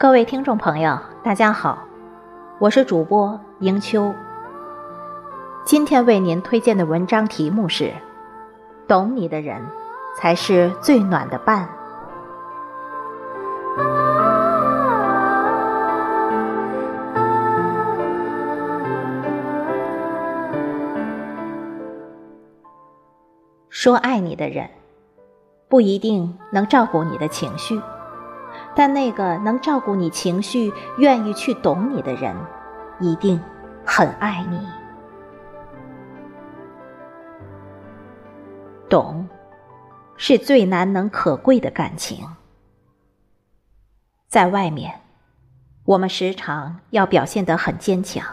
各位听众朋友，大家好，我是主播迎秋。今天为您推荐的文章题目是：懂你的人才是最暖的伴。说爱你的人，不一定能照顾你的情绪。但那个能照顾你情绪、愿意去懂你的人，一定很爱你。懂，是最难能可贵的感情。在外面，我们时常要表现得很坚强，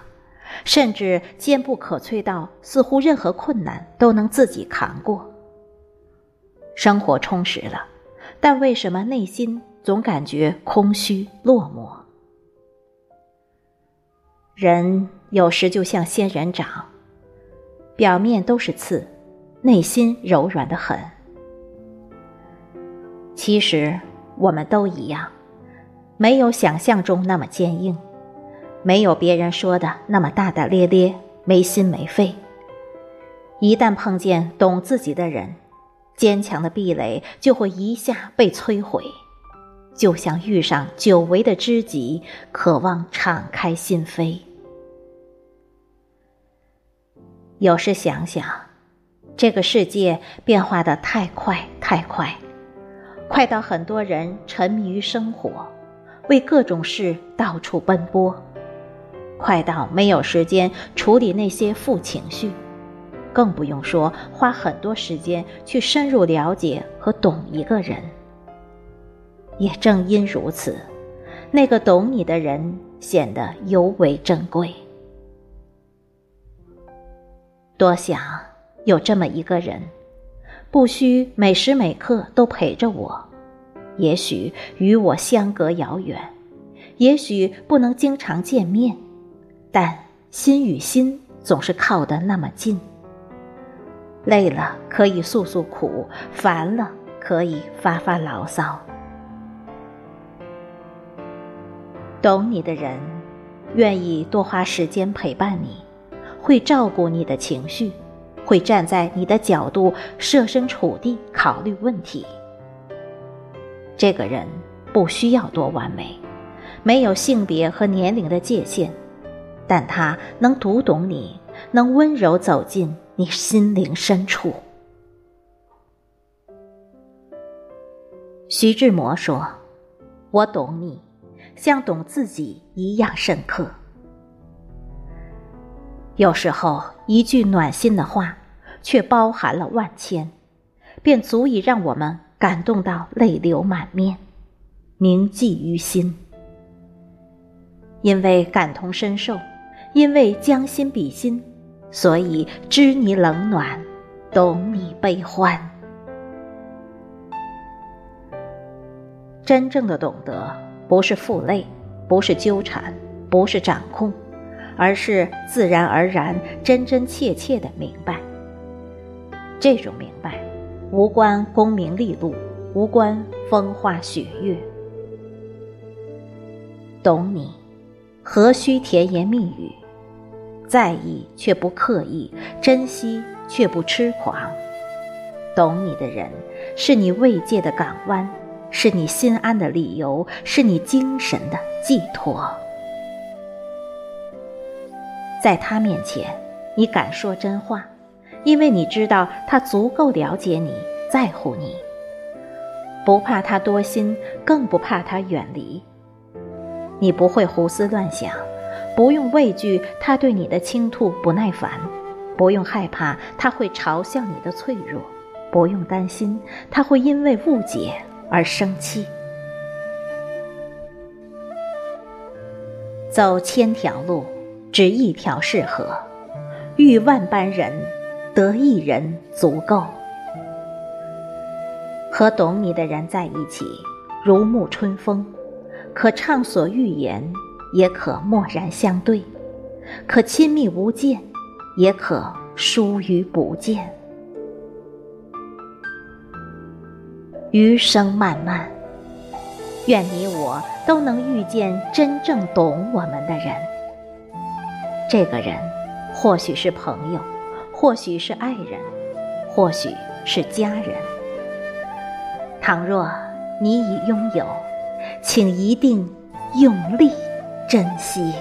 甚至坚不可摧到似乎任何困难都能自己扛过。生活充实了，但为什么内心？总感觉空虚落寞。人有时就像仙人掌，表面都是刺，内心柔软的很。其实我们都一样，没有想象中那么坚硬，没有别人说的那么大大咧咧、没心没肺。一旦碰见懂自己的人，坚强的壁垒就会一下被摧毁。就像遇上久违的知己，渴望敞开心扉。有时想想，这个世界变化的太快太快，快到很多人沉迷于生活，为各种事到处奔波，快到没有时间处理那些负情绪，更不用说花很多时间去深入了解和懂一个人。也正因如此，那个懂你的人显得尤为珍贵。多想有这么一个人，不需每时每刻都陪着我，也许与我相隔遥远，也许不能经常见面，但心与心总是靠得那么近。累了可以诉诉苦，烦了可以发发牢骚。懂你的人，愿意多花时间陪伴你，会照顾你的情绪，会站在你的角度设身处地考虑问题。这个人不需要多完美，没有性别和年龄的界限，但他能读懂你，能温柔走进你心灵深处。徐志摩说：“我懂你。”像懂自己一样深刻。有时候，一句暖心的话，却包含了万千，便足以让我们感动到泪流满面，铭记于心。因为感同身受，因为将心比心，所以知你冷暖，懂你悲欢。真正的懂得。不是负累，不是纠缠，不是掌控，而是自然而然、真真切切的明白。这种明白，无关功名利禄，无关风花雪月。懂你，何须甜言蜜语？在意却不刻意，珍惜却不痴狂。懂你的人，是你慰藉的港湾。是你心安的理由，是你精神的寄托。在他面前，你敢说真话，因为你知道他足够了解你，在乎你，不怕他多心，更不怕他远离。你不会胡思乱想，不用畏惧他对你的倾吐不耐烦，不用害怕他会嘲笑你的脆弱，不用担心他会因为误解。而生气，走千条路，只一条适合；遇万般人，得一人足够。和懂你的人在一起，如沐春风，可畅所欲言，也可默然相对；可亲密无间，也可疏于不见。余生漫漫，愿你我都能遇见真正懂我们的人。这个人，或许是朋友，或许是爱人，或许是家人。倘若你已拥有，请一定用力珍惜。